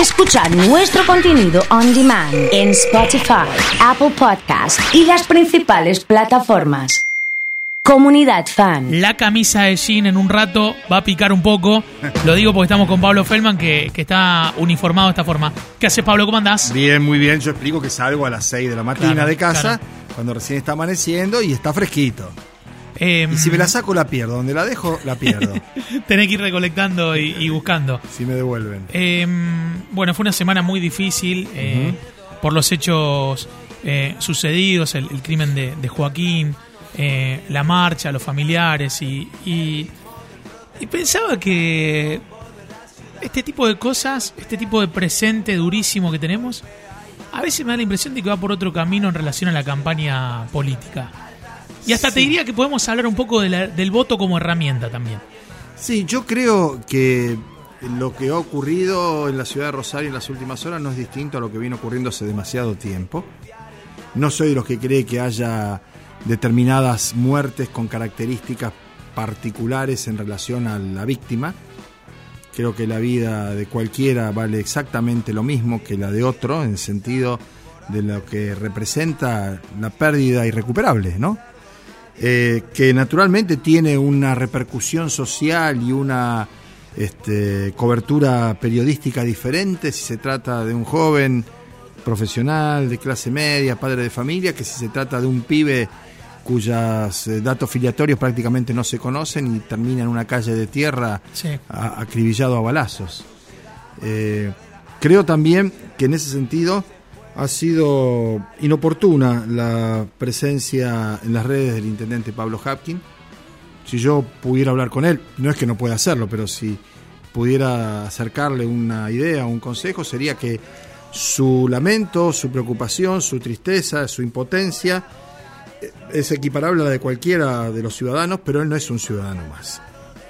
Escuchar nuestro contenido on demand en Spotify, Apple Podcast y las principales plataformas. Comunidad Fan. La camisa de jean en un rato va a picar un poco. Lo digo porque estamos con Pablo Feldman, que, que está uniformado de esta forma. ¿Qué haces, Pablo? ¿Cómo andás? Bien, muy bien. Yo explico que salgo a las 6 de la mañana Claro, de casa, claro. cuando recién está amaneciendo y está fresquito. Eh, Y si me la saco, la pierdo. Donde la dejo, la pierdo. Tenés que ir recolectando y, y buscando. si me devuelven. Eh, bueno, fue una semana muy difícil eh, por los hechos eh, sucedidos, el, el crimen de, de Joaquín, eh, la marcha, los familiares y, y, y pensaba que este tipo de cosas, este tipo de presente durísimo que tenemos, a veces me da la impresión de que va por otro camino en relación a la campaña política. Y hasta te diría que podemos hablar un poco de la- del voto como herramienta también. Sí, yo creo que lo que ha ocurrido en la ciudad de Rosario en las últimas horas no es distinto a lo que vino ocurriendo hace demasiado tiempo. No soy de los que cree que haya determinadas muertes con características particulares en relación a la víctima. Creo que la vida de cualquiera vale exactamente lo mismo que la de otro, en el sentido de lo que representa la pérdida irrecuperable, ¿no? Eh, que naturalmente tiene una repercusión social y una este, cobertura periodística diferente si se trata de un joven profesional de clase media, padre de familia, que si se trata de un pibe cuyos eh, datos filiatorios prácticamente no se conocen y termina en una calle de tierra Sí. a- acribillado a balazos. Eh, creo también que en ese sentido ha sido inoportuna la presencia en las redes del intendente Pablo Hapkin. Si yo pudiera hablar con él, no es que no pueda hacerlo, pero si pudiera acercarle una idea, un consejo, sería que su lamento, su preocupación, su tristeza, su impotencia eh, es equiparable a la de cualquiera de los ciudadanos, pero él no es un ciudadano más.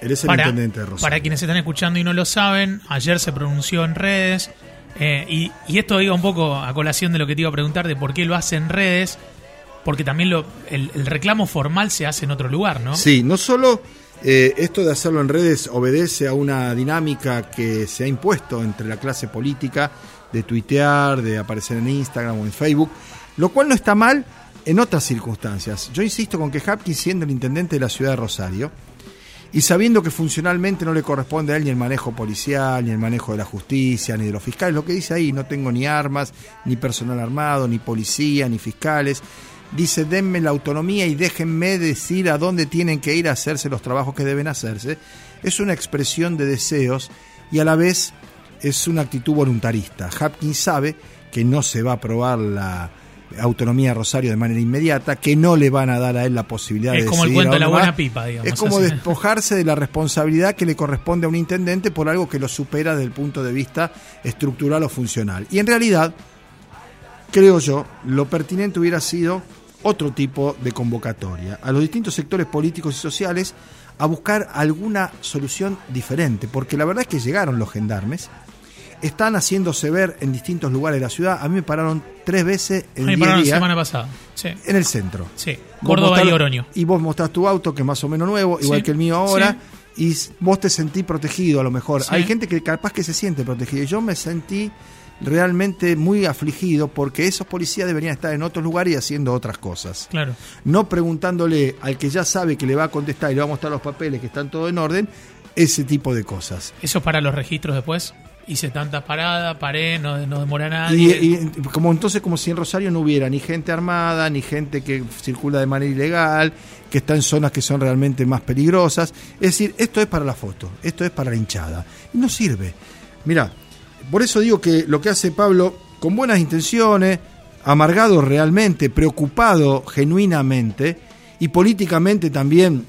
Él es el para, intendente de Rosario. para quienes están escuchando y no lo saben, ayer se pronunció en redes, eh, y, y esto iba un poco a colación de lo que te iba a preguntar, de por qué lo hace en redes, porque también lo, el, reclamo formal se hace en otro lugar, ¿no? Sí, no solo eh, esto de hacerlo en redes obedece a una dinámica que se ha impuesto entre la clase política de tuitear, de aparecer en Instagram o en Facebook, lo cual no está mal en otras circunstancias. Yo insisto con que Hapkin, siendo el intendente de la ciudad de Rosario, y sabiendo que funcionalmente no le corresponde a él ni el manejo policial, ni el manejo de la justicia, ni de los fiscales, lo que dice ahí, no tengo ni armas, ni personal armado, ni policía, ni fiscales, dice denme la autonomía y déjenme decir a dónde tienen que ir a hacerse los trabajos que deben hacerse, es una expresión de deseos y a la vez es una actitud voluntarista. Hapkins sabe que no se va a aprobar la autonomía de Rosario de manera inmediata, que no le van a dar a él la posibilidad Es de como el cuento de la buena va. pipa, digamos, Es como así. despojarse de la responsabilidad que le corresponde a un intendente por algo que lo supera desde el punto de vista estructural o funcional. Y en realidad, creo yo, lo pertinente hubiera sido otro tipo de convocatoria a los distintos sectores políticos y sociales a buscar alguna solución diferente, porque la verdad es que llegaron los gendarmes, están haciéndose ver en distintos lugares de la ciudad, a mí me pararon tres veces en Me 10 pararon la semana pasada. Sí, en el centro. sí. Córdoba mostrás- y Oroño. Y vos mostrás tu auto, que es más o menos nuevo, igual Sí, que el mío ahora, sí. y vos te sentís protegido a lo mejor. Hay gente que capaz que se siente protegido. Y yo me sentí realmente muy afligido porque esos policías deberían estar en otros lugares y haciendo otras cosas. Claro. No preguntándole al que ya sabe que le va a contestar y le va a mostrar los papeles que están todo en orden, ese tipo de cosas. Eso es para los registros después. Hice tantas paradas, paré, no, no demora nadie. y como entonces como si en Rosario no hubiera ni gente armada, ni gente que circula de manera ilegal, que está en zonas que son realmente más peligrosas. Es decir, esto es para la foto, esto es para la hinchada. No sirve. Mira, por eso digo que lo que hace Pablo, con buenas intenciones, amargado realmente, preocupado genuinamente, y políticamente también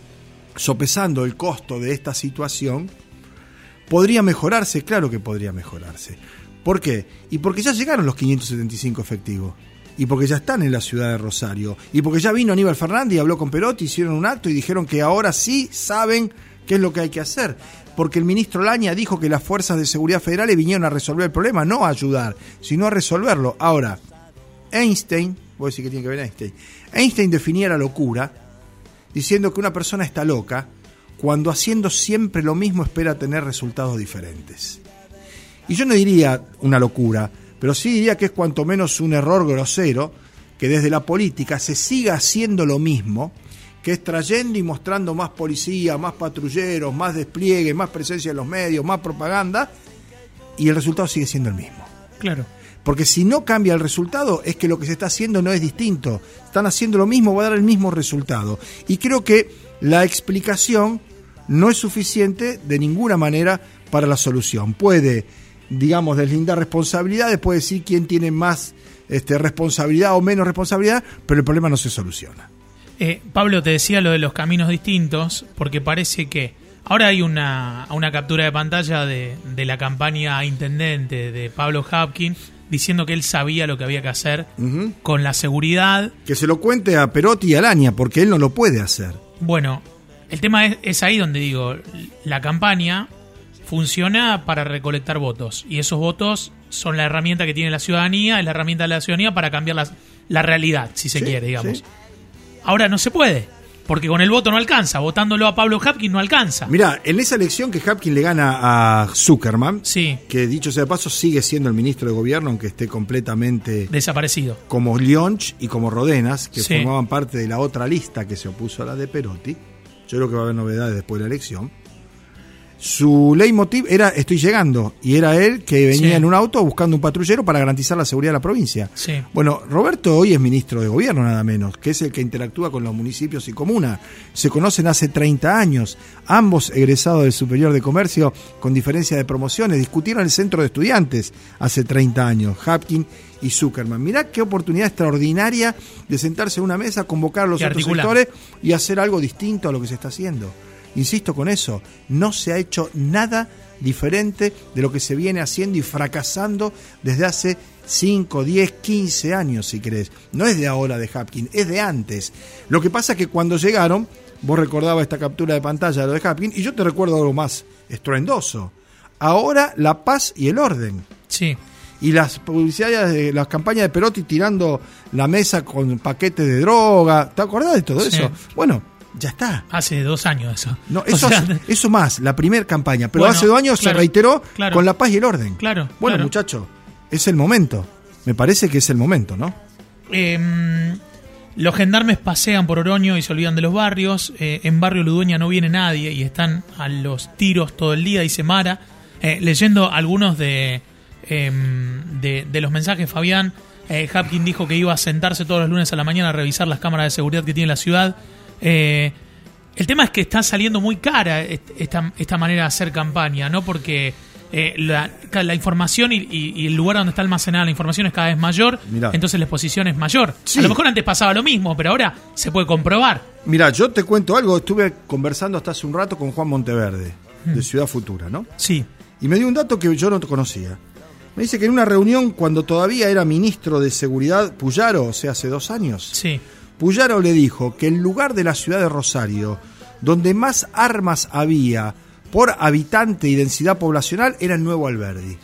sopesando el costo de esta situación, ¿Podría mejorarse? Claro que podría mejorarse. ¿Por qué? Y porque ya llegaron los 575 efectivos. Y porque ya están en la ciudad de Rosario. Y porque ya vino Aníbal Fernández y habló con Perotti, hicieron un acto y dijeron que ahora sí saben qué es lo que hay que hacer. Porque el ministro Laña dijo que las fuerzas de seguridad federales vinieron a resolver el problema, no a ayudar, sino a resolverlo. Ahora, Einstein, voy a decir que tiene que ver Einstein, Einstein definía la locura diciendo que una persona está loca cuando haciendo siempre lo mismo espera tener resultados diferentes. y yo no diría una locura, pero sí diría que es cuanto menos un error grosero que desde la política se siga haciendo lo mismo, que es trayendo y mostrando más policía, más patrulleros, más despliegue, más presencia en los medios, más propaganda, y el resultado sigue siendo el mismo. Claro. Porque si no cambia el resultado, es que lo que se está haciendo no es distinto. Están haciendo lo mismo, va a dar el mismo resultado. Y creo que la explicación no es suficiente de ninguna manera para la solución. Puede, digamos, deslindar responsabilidades, puede decir quién tiene más este, responsabilidad o menos responsabilidad, pero el problema no se soluciona. Eh, Pablo, te decía lo de los caminos distintos, porque parece que ahora hay una, una captura de pantalla de, de la campaña intendente de Pablo Hapkin diciendo que él sabía lo que había que hacer con la seguridad. Que se lo cuente a Perotti y a porque él no lo puede hacer. Bueno, el tema es, es ahí donde digo, la campaña funciona para recolectar votos y esos votos son la herramienta que tiene la ciudadanía, es la herramienta de la ciudadanía para cambiar la, la realidad, si se Sí, quiere, digamos. sí. Ahora no se puede, porque con el voto no alcanza, votándolo a Pablo Hapkin no alcanza. Mirá, en esa elección que Hapkin le gana a Zuckerman, Sí, que dicho sea de paso sigue siendo el ministro de gobierno, aunque esté completamente desaparecido. como Lionch y como Rodenas, que Sí. formaban parte de la otra lista que se opuso a la de Perotti. Yo creo que va a haber novedades después de la elección. Su leitmotiv era estoy llegando y era él que venía Sí. en un auto buscando un patrullero para garantizar la seguridad de la provincia. Sí. Bueno, Roberto hoy es ministro de gobierno nada menos, que es el que interactúa con los municipios y comunas. Se conocen hace 30 años, ambos egresados del Superior de Comercio con diferencia de promociones, discutieron el centro de estudiantes hace 30 años, Hapkin y Zuckerman. Mirá qué oportunidad extraordinaria de sentarse en una mesa, convocar a los Y otros articular. sectores y hacer algo distinto a lo que se está haciendo. Insisto con eso, no se ha hecho nada diferente de lo que se viene haciendo y fracasando desde hace 5, 10, 15 años, si querés. No es de ahora de Hapkin, es de antes. Lo que pasa es que cuando llegaron, vos recordabas esta captura de pantalla de lo de Hapkin, y yo te recuerdo algo más estruendoso. Ahora la paz y el orden Sí. y las publicidades de las campañas de Perotti tirando la mesa con paquetes de droga. ¿Te acordás de todo Sí. eso? Bueno, ya está. Hace dos años eso. No, O eso, sea, hace- eso más, la primera campaña. Pero Bueno, hace dos años claro, se reiteró claro. con la paz y el orden. Claro, Bueno, claro. muchacho, es el momento. Me parece que es el momento, ¿no? Eh, los gendarmes pasean por Oroño y se olvidan de los barrios. Eh, en Barrio Ludueña no viene nadie y están a los tiros todo el día, dice Mara. Eh, leyendo algunos de, eh, de, de los mensajes, Fabián, eh, Hapkin dijo que iba a sentarse todos los lunes a la mañana a revisar las cámaras de seguridad que tiene la ciudad. Eh, el tema es que está saliendo muy cara est- esta, esta manera de hacer campaña, ¿no? Porque eh, la, la información y, y- y el lugar donde está almacenada la información es cada vez mayor, Mirá. entonces la exposición es mayor. Sí. A lo mejor antes pasaba lo mismo, pero ahora se puede comprobar. Mira, yo te cuento algo. Estuve conversando hasta hace un rato con Juan Monteverde, Mm. de Ciudad Futura, ¿no? Sí, Y me dio un dato que yo no conocía. Me dice que en una reunión, cuando todavía era ministro de Seguridad Puyaro, o sea, hace dos años, sí, Puyaro le dijo que el lugar de la ciudad de Rosario donde más armas había por habitante y densidad poblacional era en Nuevo Alberdi.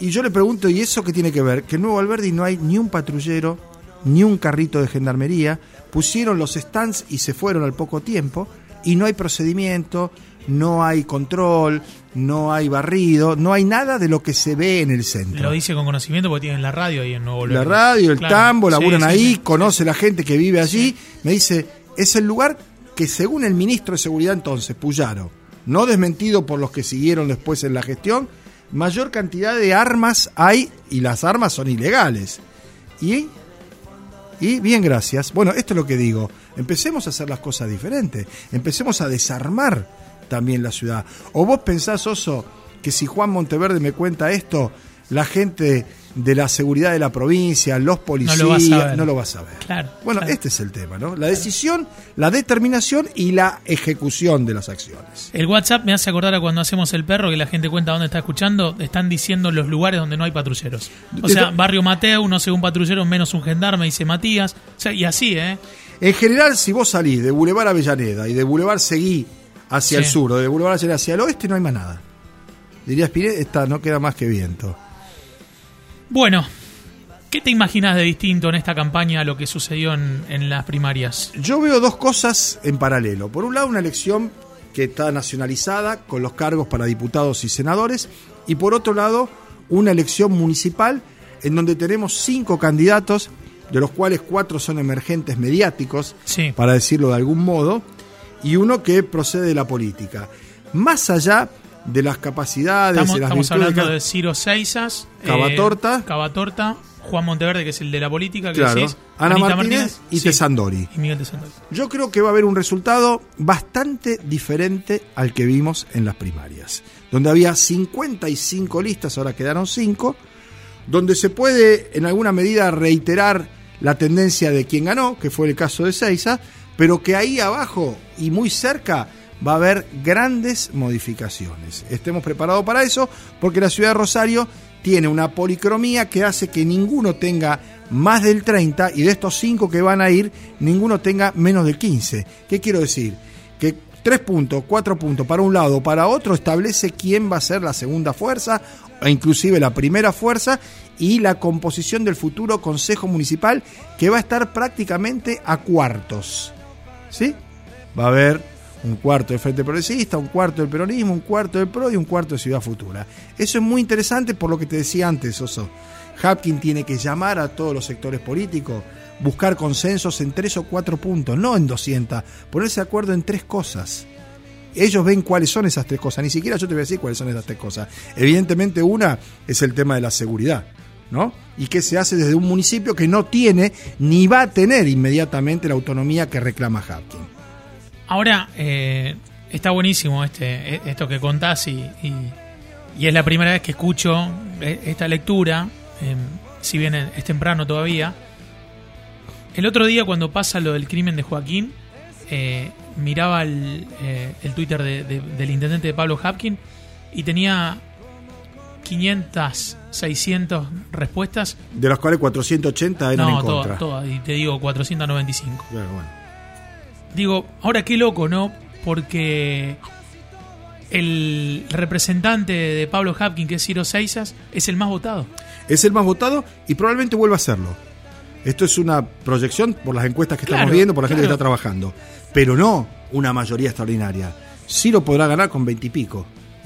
Y yo le pregunto, ¿y eso qué tiene que ver? Que en Nuevo Alberdi no hay ni un patrullero, ni un carrito de gendarmería, pusieron los stands y se fueron al poco tiempo, y no hay procedimiento, no hay control, no hay barrido, no hay nada de lo que se ve en el centro. lo dice con conocimiento porque tienen la radio ahí en Nuevo La León. radio, el Claro. tambo, Sí, laburan sí, ahí, sí, conoce la gente que vive allí. Me dice, es el lugar que según el ministro de Seguridad entonces, Puyaro, no desmentido por los que siguieron después en la gestión, mayor cantidad de armas hay y las armas son ilegales. Y, y bien, gracias. Bueno, esto es lo que digo. Empecemos a hacer las cosas diferentes. Empecemos a desarmar también la ciudad. ¿O vos pensás, Oso, que si Juan Monteverde me cuenta esto, la gente de la seguridad de la provincia, los policías, lo a no lo va a saber? Claro, Bueno, claro. este es el tema, ¿no? La decisión, la determinación y la ejecución de las acciones. El WhatsApp me hace acordar a cuando hacemos el perro, que la gente cuenta dónde está escuchando, están diciendo los lugares donde no hay patrulleros. O sea, Barrio Mateo, no sé, un patrullero menos un gendarme, dice Matías. O sea, y así, ¿eh? En general, si vos salís de Boulevard Avellaneda y de Boulevard Seguí hacia Sí. el sur o de Boulevard hacia el oeste, no hay más nada. Diría Spinet, esta no queda más que viento. Bueno, ¿qué te imaginas de distinto en esta campaña a lo que sucedió en, en las primarias? Yo veo dos cosas en paralelo. Por un lado, una elección que está nacionalizada con los cargos para diputados y senadores, y por otro lado, una elección municipal en donde tenemos cinco candidatos, de los cuales cuatro son emergentes mediáticos, Sí. para decirlo de algún modo, y uno que procede de la política. Más allá de las capacidades Estamos, y las estamos hablando de Ciro Seisas, Cavatorta. eh, Cavatorta, Juan Monteverde, que es el de la política, que Claro, decís, Ana Martínez y sí, Tesandori. Y Miguel Tesandori. Yo creo que va a haber un resultado bastante diferente al que vimos en las primarias, donde había 55 listas, ahora quedaron 5, donde se puede en alguna medida reiterar la tendencia de quien ganó, que fue el caso de Seiza, pero que ahí abajo y muy cerca va a haber grandes modificaciones. Estemos preparados para eso, porque la ciudad de Rosario tiene una policromía que hace que ninguno tenga más del 30 y de estos 5 que van a ir, ninguno tenga menos del 15. ¿Qué quiero decir? Que 3 puntos, 4 puntos para un lado o para otro establece quién va a ser la segunda fuerza o inclusive la primera fuerza y la composición del futuro Consejo Municipal que va a estar prácticamente a cuartos. ¿Sí? Va a haber un cuarto del Frente Progresista, un cuarto del Peronismo, un cuarto del PRO y un cuarto de Ciudad Futura. Eso es muy interesante por lo que te decía antes, Oso. Hapkin tiene que llamar a todos los sectores políticos, buscar consensos en tres o cuatro puntos, no en 200, ponerse de acuerdo en tres cosas. Ellos ven cuáles son esas tres cosas, ni siquiera yo te voy a decir cuáles son esas tres cosas. Evidentemente una es el tema de la seguridad, ¿no? Y que se hace desde un municipio que no tiene ni va a tener inmediatamente la autonomía que reclama Hapkin. Ahora, eh, está buenísimo este, e- esto que contás y, y- y es la primera vez que escucho eh, esta lectura, eh, si bien es temprano todavía. El otro día cuando pasa lo del crimen de Joaquín, eh, miraba el, eh, el Twitter de- de- del intendente de Pablo Hapkin y tenía 500, 600 respuestas. De las cuales 480 eran no, en contra. todas, todas, y te digo 495. Claro, bueno. Digo, ahora qué loco, ¿no? Porque el representante de Pablo Hapkin, que es Ciro Seisas, es el más votado. Es el más votado y probablemente vuelva a serlo. Esto es una proyección por las encuestas que estamos viendo, por la gente que está trabajando. Pero no una mayoría extraordinaria. Ciro podrá ganar con 20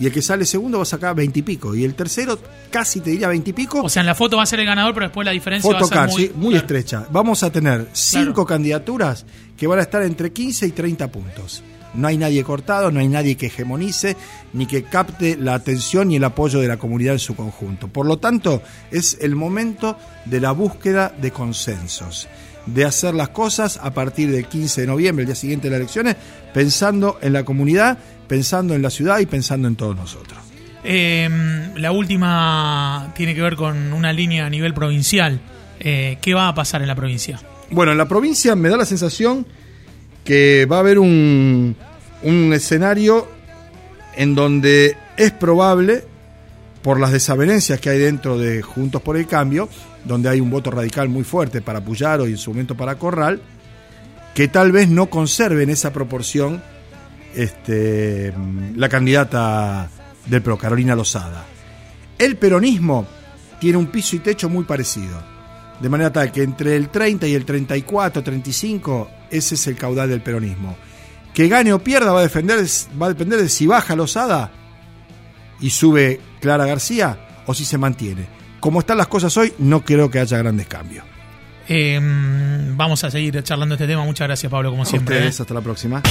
y el que sale segundo va a sacar 20 y pico. Y el tercero casi te diría 20 y pico. O sea, en la foto va a ser el ganador, pero después la diferencia va a ser muy, sí, muy claro. estrecha. Vamos a tener cinco Claro. candidaturas que van a estar entre 15 y 30 puntos. No hay nadie cortado, no hay nadie que hegemonice, ni que capte la atención y el apoyo de la comunidad en su conjunto. Por lo tanto, es el momento de la búsqueda de consensos, de hacer las cosas a partir del 15 de noviembre, el día siguiente de las elecciones, pensando en la comunidad, pensando en la ciudad y pensando en todos nosotros. Eh, la última tiene que ver con una línea a nivel provincial. Eh, ¿Qué va a pasar en la provincia? Bueno, en la provincia me da la sensación que va a haber un, un escenario en donde es probable, por las desavenencias que hay dentro de Juntos por el Cambio, donde hay un voto radical muy fuerte para Puyaro y en su momento para Corral, que tal vez no conserve en esa proporción este, la candidata del PRO, Carolina Lozada. El peronismo tiene un piso y techo muy parecido. De manera tal que entre el 30 y el 34, 35, ese es el caudal del peronismo. Que gane o pierda va a, defender, va a depender de si baja Lozada y sube Clara García o si se mantiene. Como están las cosas hoy, no creo que haya grandes cambios. Eh, vamos a seguir charlando este tema. Muchas gracias, Pablo, como A siempre. ustedes, ¿eh? hasta la próxima.